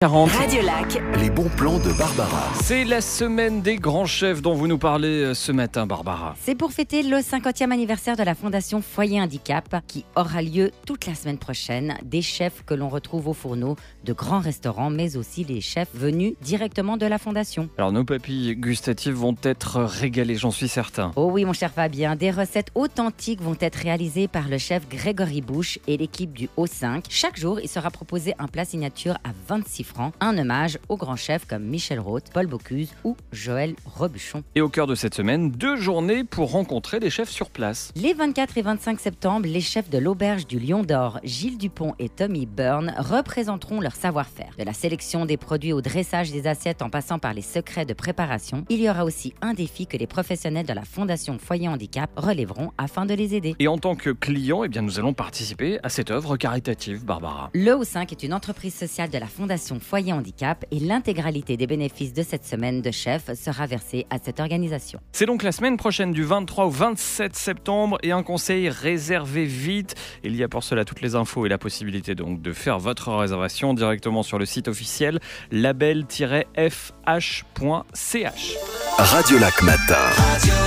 40. Radio Lac. Les bons plans de Barbara. C'est la semaine des grands chefs dont vous nous parlez euh, ce matin, Barbara. C'est pour fêter le 50e anniversaire de la Fondation Foyer Handicap qui aura lieu toute la semaine prochaine. Des chefs que l'on retrouve au fourneau de grands restaurants, mais aussi des chefs venus directement de la Fondation. Alors nos papilles gustatives vont être régalées, j'en suis certain. Oh oui, mon cher Fabien, des recettes authentiques vont être réalisées par le chef Grégory Bouche et l'équipe du O5. Chaque jour, il sera proposé un plat signature à 26 francs, un hommage aux grands chefs comme Michel Roth, Paul Bocuse ou Joël Robuchon. Et au cœur de cette semaine, deux journées pour rencontrer des chefs sur place. Les 24 et 25 septembre, les chefs de l'auberge du Lion d'Or, Gilles Dupont et Tommy Byrne, représenteront leur savoir-faire. De la sélection des produits au dressage des assiettes en passant par les secrets de préparation, il y aura aussi un défi que les professionnels de la Fondation Foyer Handicap relèveront afin de les aider. Et en tant que client, eh bien, nous allons participer à cette œuvre caritative, Barbara. Le O5 est une entreprise sociale de la Fondation Foyer Handicap et l'intégralité des bénéfices de cette semaine de chef sera versée à cette organisation. C'est donc la semaine prochaine du 23 au 27 septembre et un conseil réservé vite. Il y a pour cela toutes les infos et la possibilité donc de faire votre réservation directement sur le site officiel label-fh.ch. Radio Lac Matin.